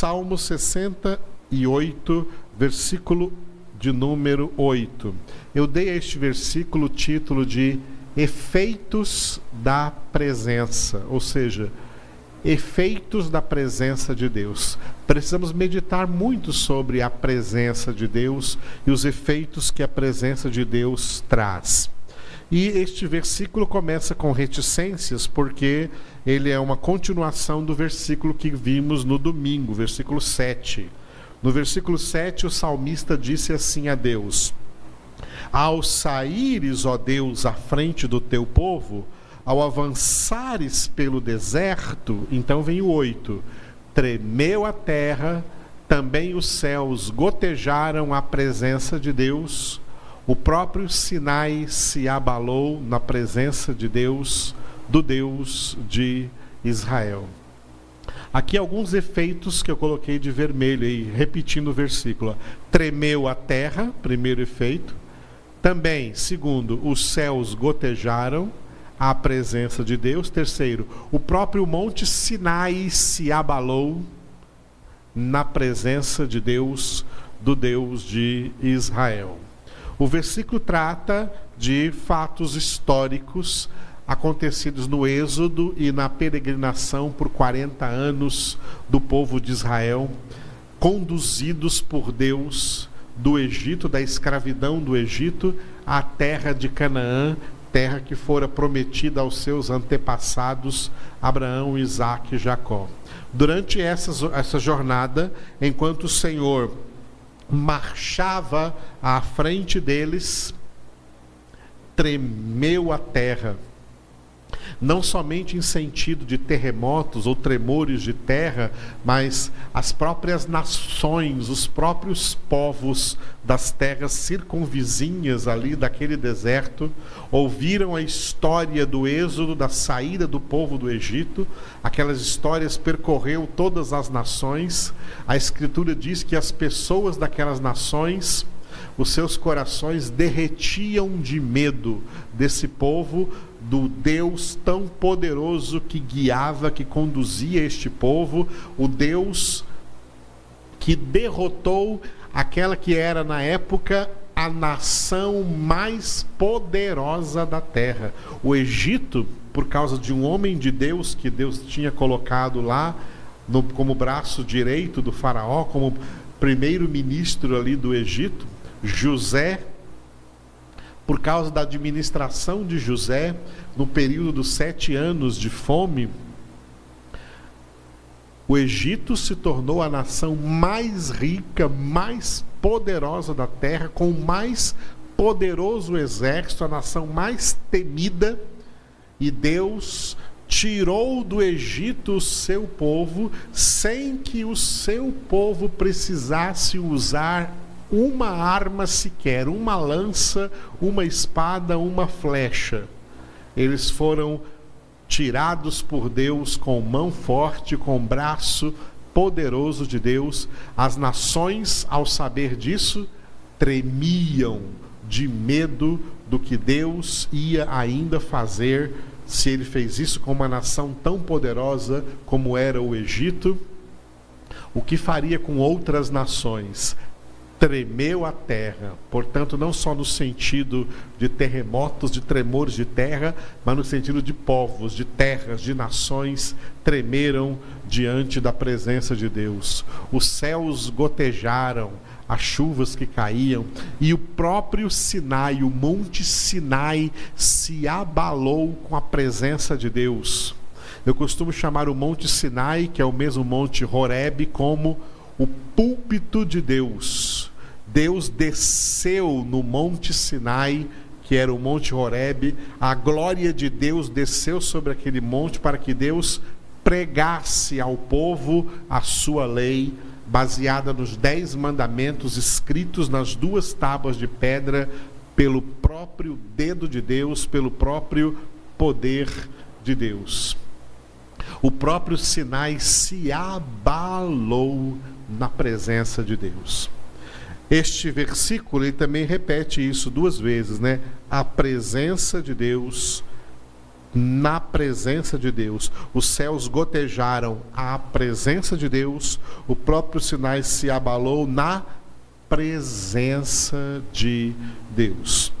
Salmo 68, versículo de número 8. Eu dei a este versículo o título de Efeitos da Presença, ou seja, efeitos da presença de Deus. Precisamos meditar muito sobre a presença de Deus e os efeitos que a presença de Deus traz. E este versículo começa com reticências, porque ele é uma continuação do versículo que vimos no domingo, versículo 7. No versículo 7, o salmista disse assim a Deus: Ao saíres, ó Deus, à frente do teu povo, ao avançares pelo deserto, então vem o 8: tremeu a terra, também os céus gotejaram a presença de Deus o próprio Sinai se abalou na presença de Deus, do Deus de Israel. Aqui alguns efeitos que eu coloquei de vermelho aí, repetindo o versículo. Tremeu a terra, primeiro efeito. Também, segundo, os céus gotejaram a presença de Deus. Terceiro, o próprio monte Sinai se abalou na presença de Deus, do Deus de Israel. O versículo trata de fatos históricos acontecidos no Êxodo e na peregrinação por 40 anos do povo de Israel, conduzidos por Deus do Egito, da escravidão do Egito, à terra de Canaã, terra que fora prometida aos seus antepassados Abraão, Isaac e Jacó. Durante essa, essa jornada, enquanto o Senhor marchava à frente deles, tremeu a terra. Não somente em sentido de terremotos ou tremores de terra, mas as próprias nações, os próprios povos das terras circunvizinhas ali daquele deserto, ouviram a história do êxodo, da saída do povo do Egito. Aquelas histórias percorreu todas as nações. A Escritura diz que as pessoas daquelas nações, os seus corações derretiam de medo desse povo, do Deus tão poderoso que guiava, que conduzia este povo, o Deus que derrotou aquela que era na época a nação mais poderosa da terra. O Egito, por causa de um homem de Deus que Deus tinha colocado lá no, como braço direito do faraó, como primeiro-ministro ali do Egito, José, por causa da administração de José, no período dos sete anos de fome, o Egito se tornou a nação mais rica, mais poderosa da terra, com o mais poderoso exército, a nação mais temida, e Deus tirou do Egito o seu povo sem que o seu povo precisasse usar uma arma sequer, uma lança, uma espada, uma flecha. Eles foram tirados por Deus com mão forte, com braço poderoso de Deus. As nações, ao saber disso, tremiam de medo do que Deus ia ainda fazer se ele fez isso com uma nação tão poderosa como era o Egito. O que faria com outras nações? Tremeu a terra. Portanto, não só no sentido de terremotos, de tremores de terra, mas no sentido de povos, de terras, de nações tremeram diante da presença de Deus. Os céus gotejaram, as chuvas que caíam, e o próprio Sinai, o monte Sinai, se abalou com a presença de Deus. Eu costumo chamar o monte Sinai, que é o mesmo monte Horeb, como o púlpito de Deus Deus desceu no Monte Sinai, que era o Monte Horebe, a glória de Deus desceu sobre aquele monte para que Deus pregasse ao povo a sua lei, baseada nos dez mandamentos escritos nas duas tábuas de pedra, pelo próprio dedo de Deus, pelo próprio poder de Deus. O próprio Sinai se abalou na presença de Deus. Este versículo ele também repete isso duas vezes, né? A presença de Deus na presença de Deus. Os céus gotejaram a presença de Deus, o próprio Sinai se abalou na presença de Deus.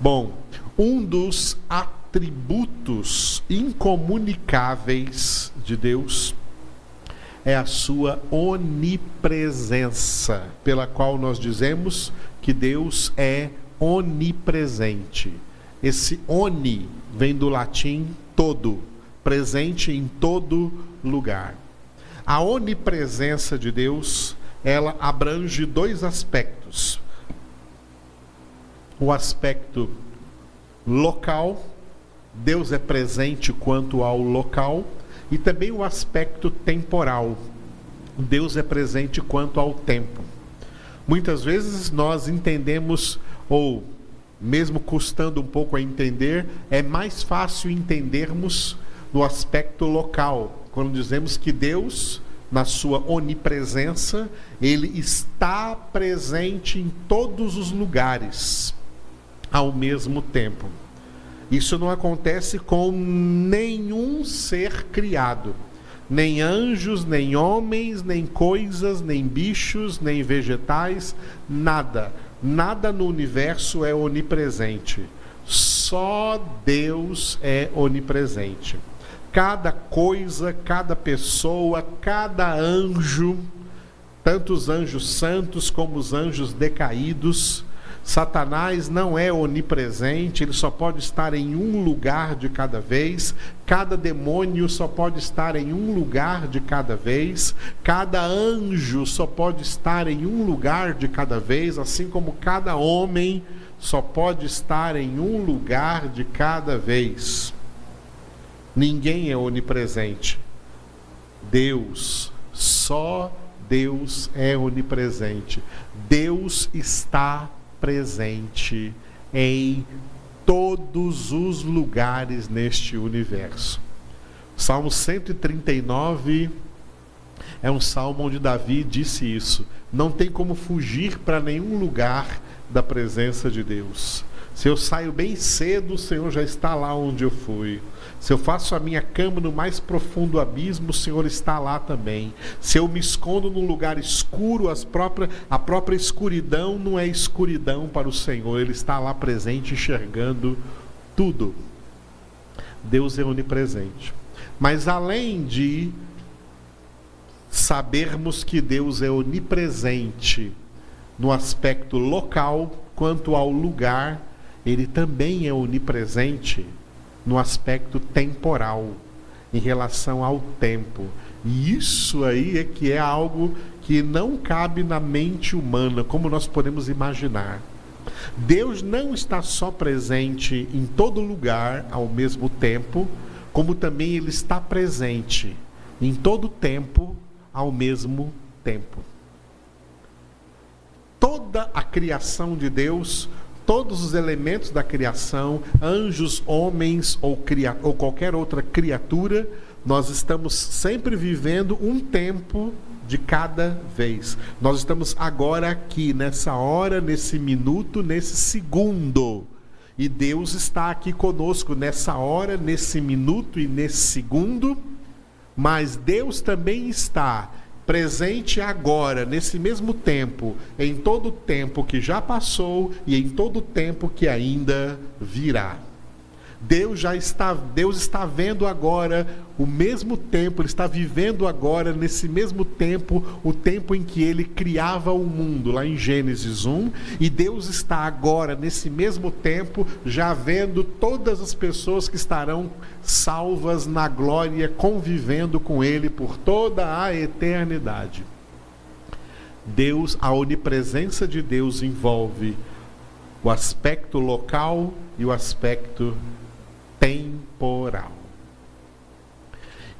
Bom, um dos atributos incomunicáveis de Deus é a sua onipresença, pela qual nós dizemos que Deus é onipresente. Esse oni vem do latim todo, presente em todo lugar. A onipresença de Deus, ela abrange dois aspectos. O aspecto local, Deus é presente quanto ao local, e também o aspecto temporal. Deus é presente quanto ao tempo. Muitas vezes nós entendemos ou mesmo custando um pouco a entender, é mais fácil entendermos no aspecto local, quando dizemos que Deus, na sua onipresença, ele está presente em todos os lugares ao mesmo tempo. Isso não acontece com nenhum ser criado. Nem anjos, nem homens, nem coisas, nem bichos, nem vegetais, nada Nada no universo é onipresente. Só Deus é onipresente. Cada coisa, cada pessoa, cada anjo, tanto os anjos santos como os anjos decaídos, Satanás não é onipresente, ele só pode estar em um lugar de cada vez. Cada demônio só pode estar em um lugar de cada vez. Cada anjo só pode estar em um lugar de cada vez, assim como cada homem só pode estar em um lugar de cada vez. Ninguém é onipresente. Deus, só Deus é onipresente. Deus está presente em todos os lugares neste universo. Salmo 139 é um salmo onde Davi disse isso. Não tem como fugir para nenhum lugar da presença de Deus. Se eu saio bem cedo, o Senhor já está lá onde eu fui. Se eu faço a minha cama no mais profundo abismo, o Senhor está lá também. Se eu me escondo num lugar escuro, as próprias, a própria escuridão não é escuridão para o Senhor, Ele está lá presente, enxergando tudo. Deus é onipresente. Mas além de sabermos que Deus é onipresente no aspecto local, quanto ao lugar, Ele também é onipresente no aspecto temporal, em relação ao tempo. E isso aí é que é algo que não cabe na mente humana, como nós podemos imaginar. Deus não está só presente em todo lugar ao mesmo tempo, como também ele está presente em todo tempo ao mesmo tempo. Toda a criação de Deus todos os elementos da criação, anjos, homens ou, cria, ou qualquer outra criatura, nós estamos sempre vivendo um tempo de cada vez. Nós estamos agora aqui, nessa hora, nesse minuto, nesse segundo. E Deus está aqui conosco nessa hora, nesse minuto e nesse segundo. Mas Deus também está presente agora, nesse mesmo tempo, em todo o tempo que já passou e em todo o tempo que ainda virá. Deus já está, Deus está vendo agora o mesmo tempo, ele está vivendo agora nesse mesmo tempo, o tempo em que ele criava o mundo, lá em Gênesis 1, e Deus está agora nesse mesmo tempo já vendo todas as pessoas que estarão salvas na glória, convivendo com ele por toda a eternidade. Deus, a onipresença de Deus envolve o aspecto local e o aspecto temporal.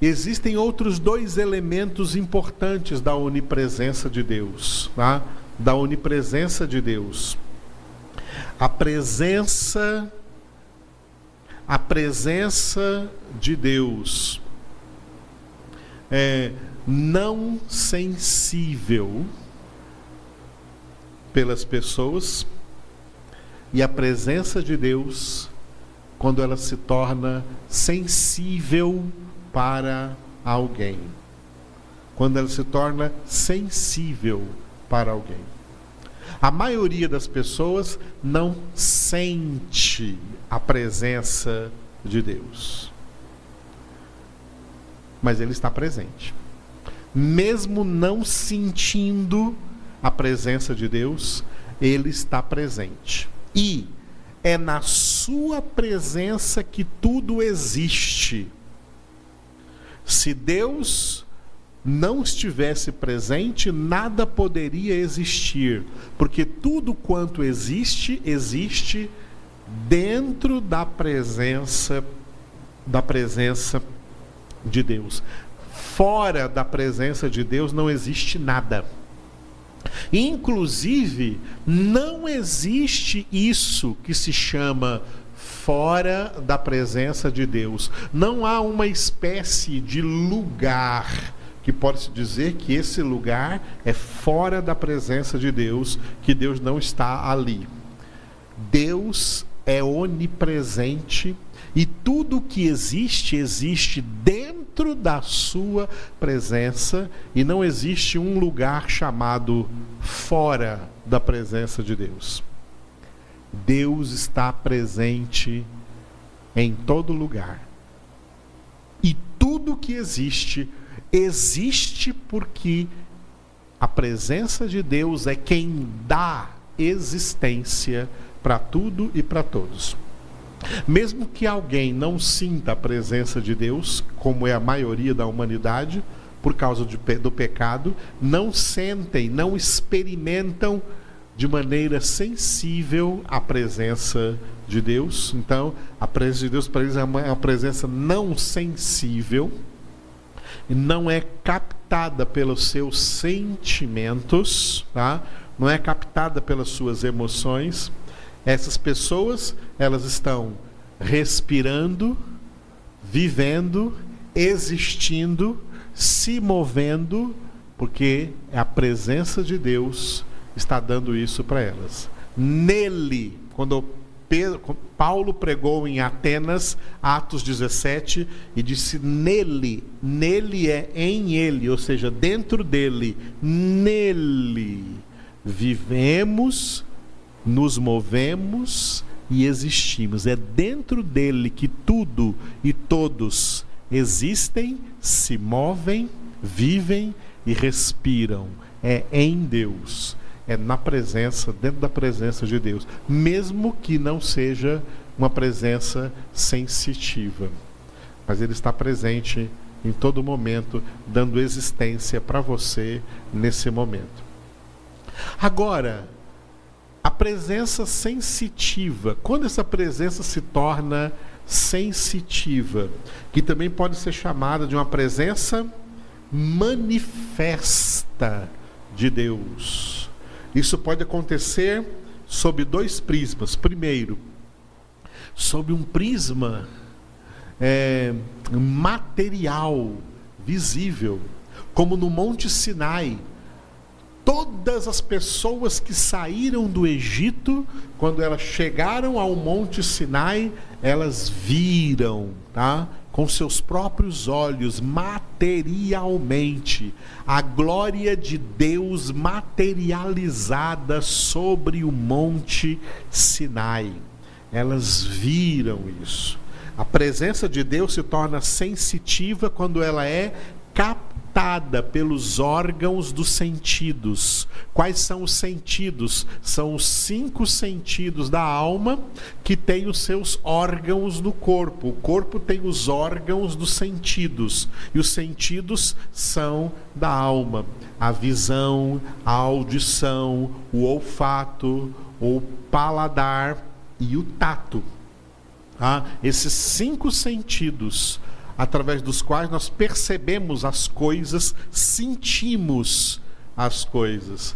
Existem outros dois elementos importantes da onipresença de Deus, tá? da onipresença de Deus. A presença a presença de Deus é não sensível pelas pessoas e a presença de Deus quando ela se torna sensível para alguém. Quando ela se torna sensível para alguém. A maioria das pessoas não sente a presença de Deus. Mas Ele está presente. Mesmo não sentindo a presença de Deus, Ele está presente. E é na Sua presença que tudo existe. Se Deus não estivesse presente, nada poderia existir, porque tudo quanto existe, existe dentro da presença da presença de Deus. Fora da presença de Deus não existe nada. Inclusive, não existe isso que se chama fora da presença de Deus. Não há uma espécie de lugar que pode-se dizer que esse lugar é fora da presença de Deus, que Deus não está ali. Deus é onipresente e tudo que existe, existe dentro da sua presença e não existe um lugar chamado fora da presença de Deus. Deus está presente em todo lugar. E tudo que existe, existe porque a presença de Deus é quem dá existência para tudo e para todos. Mesmo que alguém não sinta a presença de Deus, como é a maioria da humanidade, por causa de, do pecado, não sentem, não experimentam de maneira sensível a presença de Deus. Então, a presença de Deus para eles é uma, é presença não sensível não é captada pelos seus sentimentos, tá? não é captada pelas suas emoções. Essas pessoas, elas estão respirando, vivendo, existindo, se movendo, porque a presença de Deus está dando isso para elas. Nele, quando Pedro, Paulo pregou em Atenas, Atos 17, e disse: nele, nele é em ele, ou seja, dentro dele, nele vivemos, nos movemos e existimos. É dentro dele que tudo e todos existem, se movem, vivem e respiram. É em Deus é na presença, dentro da presença de Deus, mesmo que não seja uma presença sensitiva. Mas Ele está presente em todo momento, dando existência para você nesse momento. Agora, a presença sensitiva, quando essa presença se torna sensitiva, que também pode ser chamada de uma presença manifesta de Deus isso pode acontecer sob dois prismas. Primeiro, sob um prisma é, material, visível, como no Monte Sinai. Todas as pessoas que saíram do Egito, quando elas chegaram ao Monte Sinai, elas viram, tá? com seus próprios olhos, materialmente, a glória de Deus materializada sobre o Monte Sinai. Elas viram isso. A presença de Deus se torna sensitiva quando ela é captada captada pelos órgãos dos sentidos. Quais são os sentidos? São os cinco sentidos da alma que têm os seus órgãos no corpo. O corpo tem os órgãos dos sentidos e os sentidos são da alma: a visão, a audição, o olfato, o paladar e o tato. Ah, esses cinco sentidos através dos quais nós percebemos as coisas, sentimos as coisas.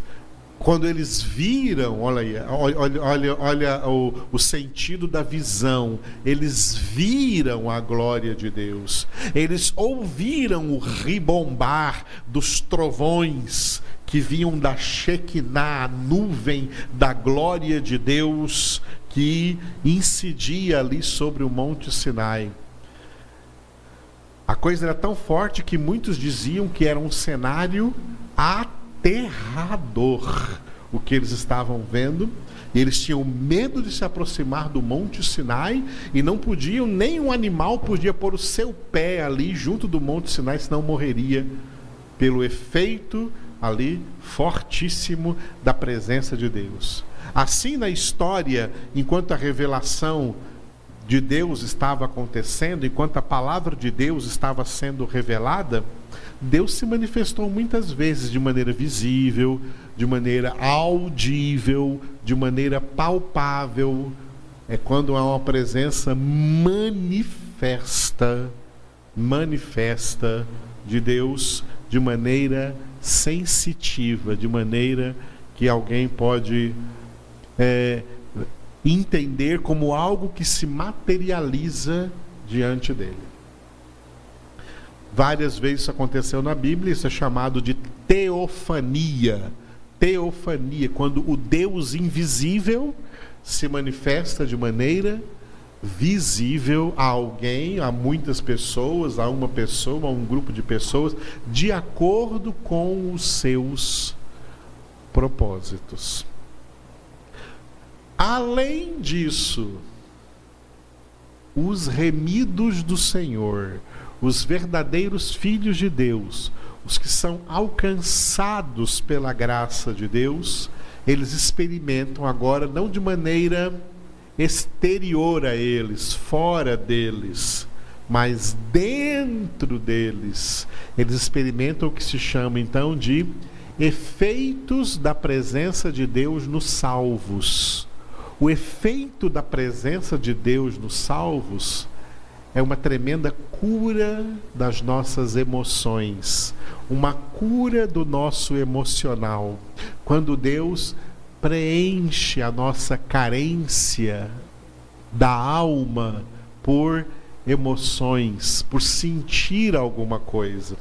Quando eles viram, olha aí, olha, olha, olha o, o sentido da visão, eles viram a glória de Deus, eles ouviram o ribombar dos trovões que vinham da Shekinah, a nuvem da glória de Deus que incidia ali sobre o Monte Sinai. A coisa era tão forte que muitos diziam que era um cenário aterrador o que eles estavam vendo. E eles tinham medo de se aproximar do Monte Sinai e não podiam, nem um animal podia pôr o seu pé ali junto do Monte Sinai, senão morreria pelo efeito ali fortíssimo da presença de Deus. Assim na história, enquanto a revelação de Deus estava acontecendo, enquanto a palavra de Deus estava sendo revelada, Deus se manifestou muitas vezes de maneira visível, de maneira audível, de maneira palpável. É quando há uma presença manifesta, manifesta de Deus de maneira sensitiva, de maneira que alguém pode é, entender como algo que se materializa diante dele. Várias vezes isso aconteceu na Bíblia, isso é chamado de teofania. Teofania, quando o Deus invisível se manifesta de maneira visível a alguém, a muitas pessoas, a uma pessoa, a um grupo de pessoas, de acordo com os seus propósitos. Além disso, os remidos do Senhor, os verdadeiros filhos de Deus, os que são alcançados pela graça de Deus, eles experimentam agora não de maneira exterior a eles, fora deles, mas dentro deles, eles experimentam o que se chama então de efeitos da presença de Deus nos salvos. O efeito da presença de Deus nos salvos é uma tremenda cura das nossas emoções, uma cura do nosso emocional. Quando Deus preenche a nossa carência da alma por emoções, por sentir alguma coisa.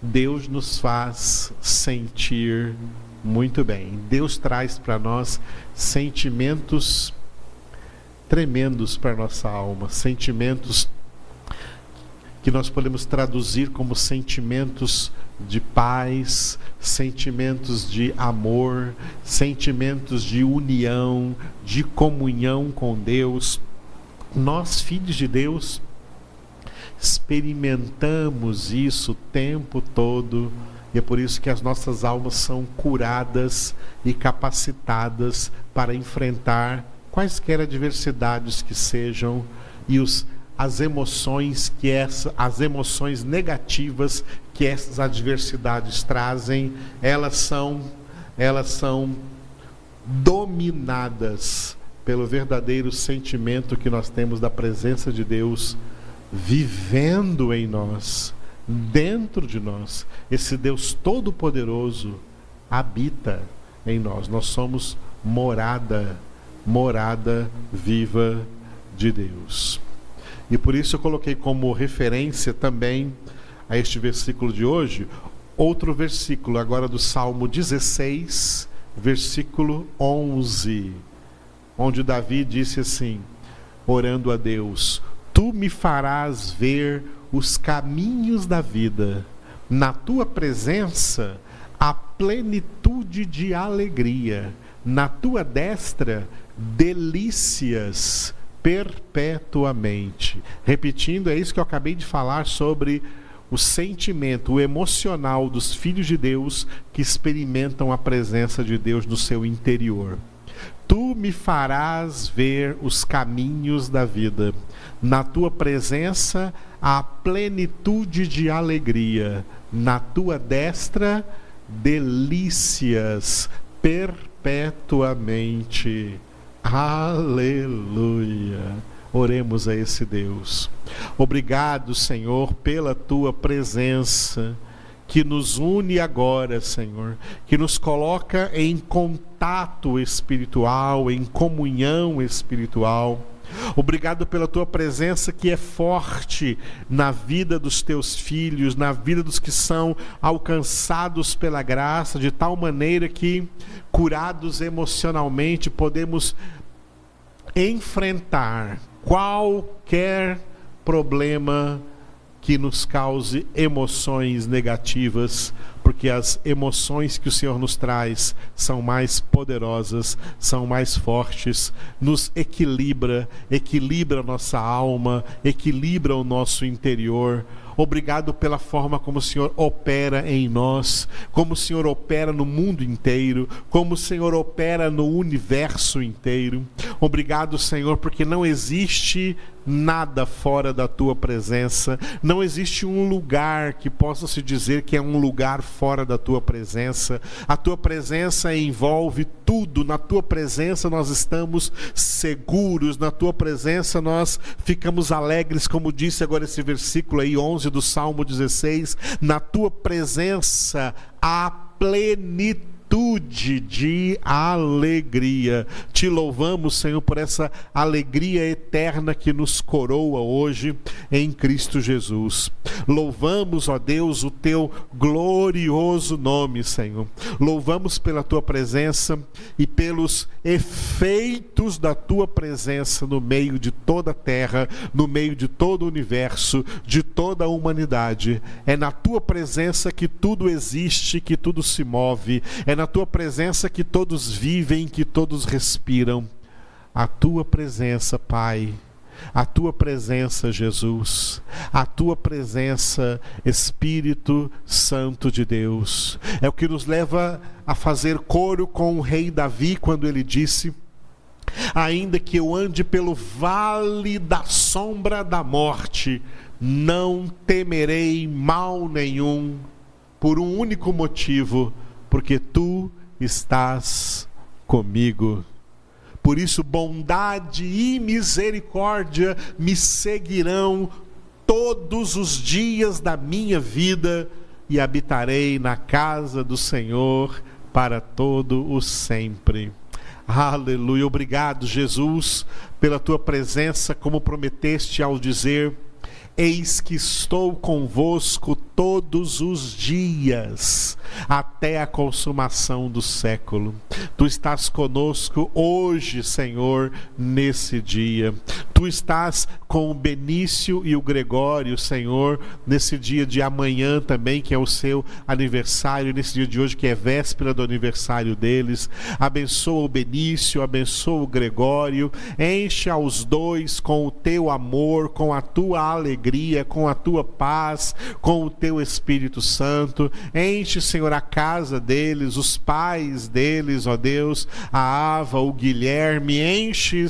Deus nos faz sentir muito bem. Deus traz para nós sentimentos tremendos para nossa alma, sentimentos que nós podemos traduzir como sentimentos de paz, sentimentos de amor, sentimentos de união, de comunhão com Deus. Nós, filhos de Deus, experimentamos isso o tempo todo e é por isso que as nossas almas são curadas e capacitadas para enfrentar quaisquer adversidades que sejam e os as emoções que essa, as emoções negativas que essas adversidades trazem, elas são elas são dominadas pelo verdadeiro sentimento que nós temos da presença de Deus vivendo em nós dentro de nós. Esse Deus Todo-Poderoso habita em nós. Nós somos morada, morada viva de Deus. E por isso eu coloquei como referência também a este versículo de hoje, outro versículo, agora do Salmo 16, versículo 11, onde Davi disse assim, orando a Deus: Tu me farás ver os caminhos da vida. Na tua presença, a plenitude de alegria. Na tua destra, delícias perpetuamente. Repetindo, é isso que eu acabei de falar sobre o sentimento, o emocional dos filhos de Deus que experimentam a presença de Deus no seu interior. Tu me farás ver os caminhos da vida. Na tua presença, a plenitude de alegria, na tua destra, delícias perpetuamente. Aleluia. Oremos a esse Deus. Obrigado, Senhor, pela tua presença que nos une agora, Senhor, que nos coloca em contato espiritual, em comunhão espiritual Obrigado pela tua presença que é forte na vida dos teus filhos, na vida dos que são alcançados pela graça, de tal maneira que, curados emocionalmente, podemos enfrentar qualquer problema que nos cause emoções negativas, porque as emoções que o Senhor nos traz são mais poderosas, são mais fortes, nos equilibra, equilibra a nossa alma, equilibra o nosso interior Obrigado pela forma como o Senhor opera em nós, como o Senhor opera no mundo inteiro, como o Senhor opera no universo inteiro. Obrigado, Senhor, porque não existe nada fora da tua presença. Não existe um lugar que possa se dizer que é um lugar fora da tua presença. A tua presença envolve tudo. Na tua presença nós estamos seguros. Na tua presença nós ficamos alegres, como disse agora esse versículo aí 11 do Salmo 16. Na tua presença há plenitude plenitude de alegria. Te louvamos, Senhor, por essa alegria eterna que nos coroa hoje em Cristo Jesus. Louvamos, ó Deus, o teu glorioso nome, Senhor. Louvamos pela tua presença e pelos efeitos da tua presença no meio de toda a terra, no meio de todo o universo, de toda a humanidade. É na tua presença que tudo existe, que tudo se move. É na na tua presença que todos vivem, que todos respiram. A tua presença, Pai, a tua presença, Jesus, a tua presença, Espírito Santo de Deus, é o que nos leva a fazer coro com o rei Davi quando ele disse: Ainda que eu ande pelo vale da sombra da morte, não temerei mal nenhum, por um único motivo porque tu estás comigo. Por isso, bondade e misericórdia me seguirão todos os dias da minha vida e habitarei na casa do Senhor para todo o sempre. Aleluia. Obrigado, Jesus, pela tua presença, como prometeste ao dizer: Eis que estou convosco todos os dias, até a consumação do século. Tu estás conosco hoje, Senhor, nesse dia. Tu estás com o Benício e o Gregório, Senhor, nesse dia de amanhã também, que é o seu aniversário, nesse dia de hoje, que é véspera do aniversário deles. Abençoa o Benício, abençoa o Gregório, enche aos dois com o teu amor, com a tua alegria com a tua paz, com o teu Espírito Santo. Enche, Senhor, a casa deles, os pais deles, ó Deus, a Ava, o Guilherme, enche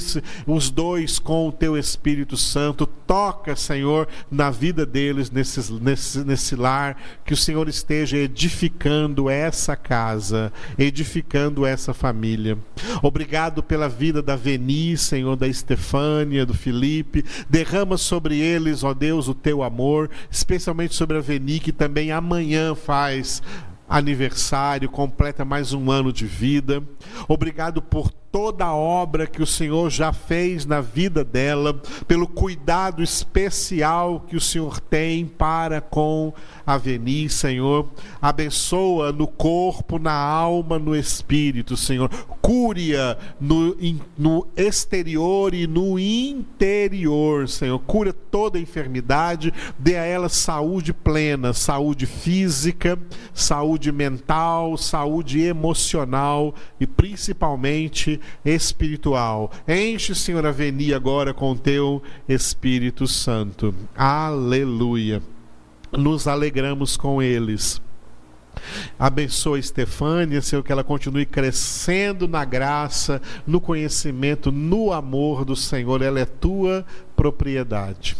os dois com o teu Espírito Santo. Toca, Senhor, na vida deles, nesse, nesse, nesse lar, que o Senhor esteja edificando essa casa, edificando essa família. Obrigado pela vida da Veni, Senhor, da Estefânia, do Felipe. Derrama sobre eles, ó Deus, o teu amor, especialmente sobre a Veni, que também amanhã faz aniversário, completa mais um ano de vida. Obrigado por toda a obra que o Senhor já fez na vida dela, pelo cuidado especial que o Senhor tem para com a Veni, Senhor. Abençoa no corpo, na alma, no espírito, Senhor. Cúria no, no exterior e no interior, Senhor. Cura toda enfermidade, dê a ela saúde plena, saúde física, saúde mental, saúde emocional e principalmente espiritual. Enche, Senhor, a Veni agora com teu Espírito Santo. Aleluia. Nos alegramos com eles. Abençoa Estefânia, Senhor, que ela continue crescendo na graça, no conhecimento, no amor do Senhor. Ela é tua propriedade.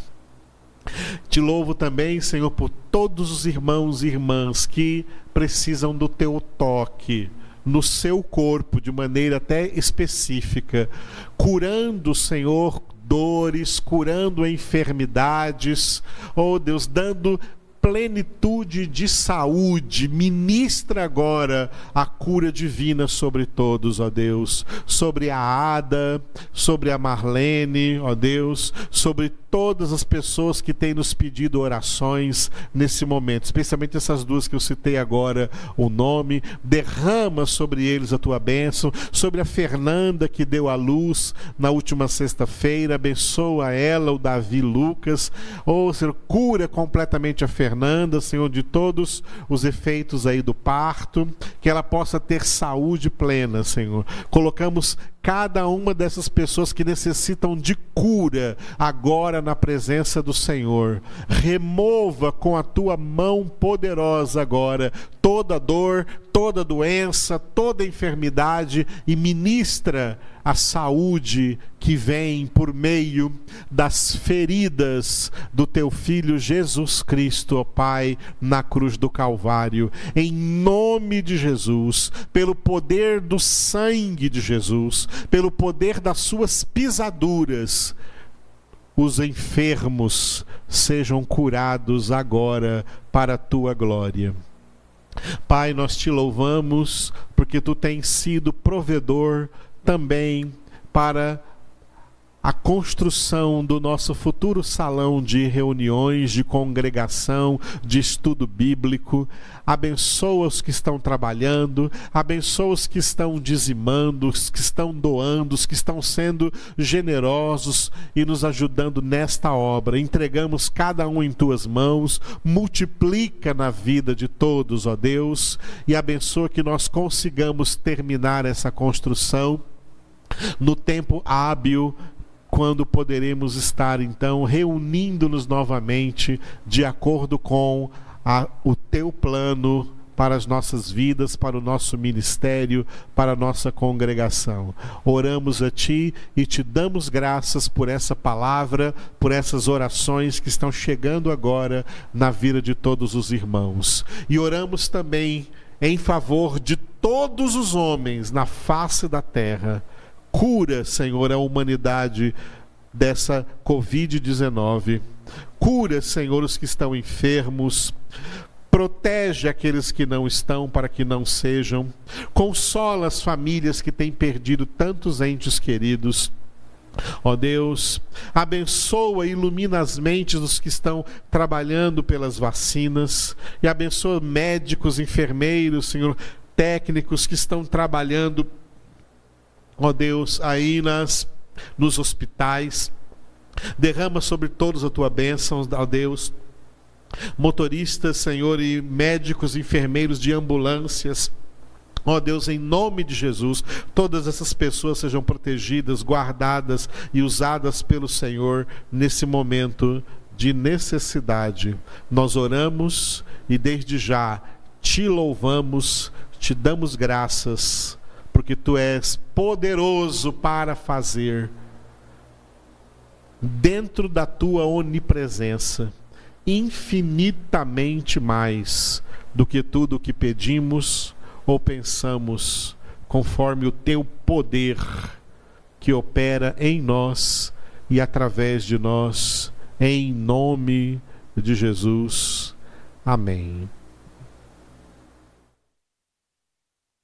Te louvo também, Senhor, por todos os irmãos e irmãs que precisam do teu toque no seu corpo de maneira até específica, curando, Senhor, dores, curando enfermidades, oh Deus, dando plenitude de saúde, ministra agora a cura divina sobre todos, ó Deus, sobre a Ada, sobre a Marlene, ó Deus, sobre todas as pessoas que têm nos pedido orações nesse momento, especialmente essas duas que eu citei agora o nome. Derrama sobre eles a tua bênção, sobre a Fernanda que deu a luz na última sexta-feira. Abençoa ela, o Davi Lucas. Ou, oh, Senhor, cura completamente a Fernanda, Senhor, de todos os efeitos aí do parto, que ela possa ter saúde plena, Senhor. Colocamos cada uma dessas pessoas que necessitam de cura agora na presença do Senhor. Remova com a tua mão poderosa agora toda dor, toda doença, toda enfermidade e ministra a saúde que vem por meio das feridas do teu filho Jesus Cristo, ó Pai, na cruz do Calvário. Em nome de Jesus, pelo poder do sangue de Jesus, pelo poder das suas pisaduras, os enfermos sejam curados agora para a tua glória. Pai, nós te louvamos porque tu tens sido provedor também para a construção do nosso futuro salão de reuniões, de congregação, de estudo bíblico. Abençoa os que estão trabalhando, abençoa os que estão dizimando, os que estão doando, os que estão sendo generosos e nos ajudando nesta obra. Entregamos cada um em tuas mãos, multiplica na vida de todos, ó Deus, e abençoa que nós consigamos terminar essa construção no tempo hábil quando poderemos estar então reunindo-nos novamente de acordo com a, o teu plano para as nossas vidas, para o nosso ministério, para a nossa congregação. Oramos a Ti e te damos graças por essa palavra, por essas orações que estão chegando agora na vida de todos os irmãos. E oramos também em favor de todos os homens na face da terra Cura, Senhor, a humanidade dessa Covid-19. Cura, Senhor, os que estão enfermos. Protege aqueles que não estão para que não sejam. Consola as famílias que têm perdido tantos entes queridos. Ó Deus, abençoa e ilumina as mentes dos que estão trabalhando pelas vacinas e abençoa médicos, enfermeiros, Senhor, técnicos que estão trabalhando ó Deus, aí nas, nos hospitais. Derrama sobre todos a tua bênção, ó Deus. Motoristas, Senhor, e médicos, enfermeiros de ambulâncias. Ó Deus, em nome de Jesus, todas essas pessoas sejam protegidas, guardadas e usadas pelo Senhor nesse momento de necessidade. Nós oramos e desde já te louvamos, te damos graças porque tu és poderoso para fazer dentro da tua onipresença infinitamente mais do que tudo o que pedimos ou pensamos, conforme o teu poder que opera em nós e através de nós, em nome de Jesus. Amém.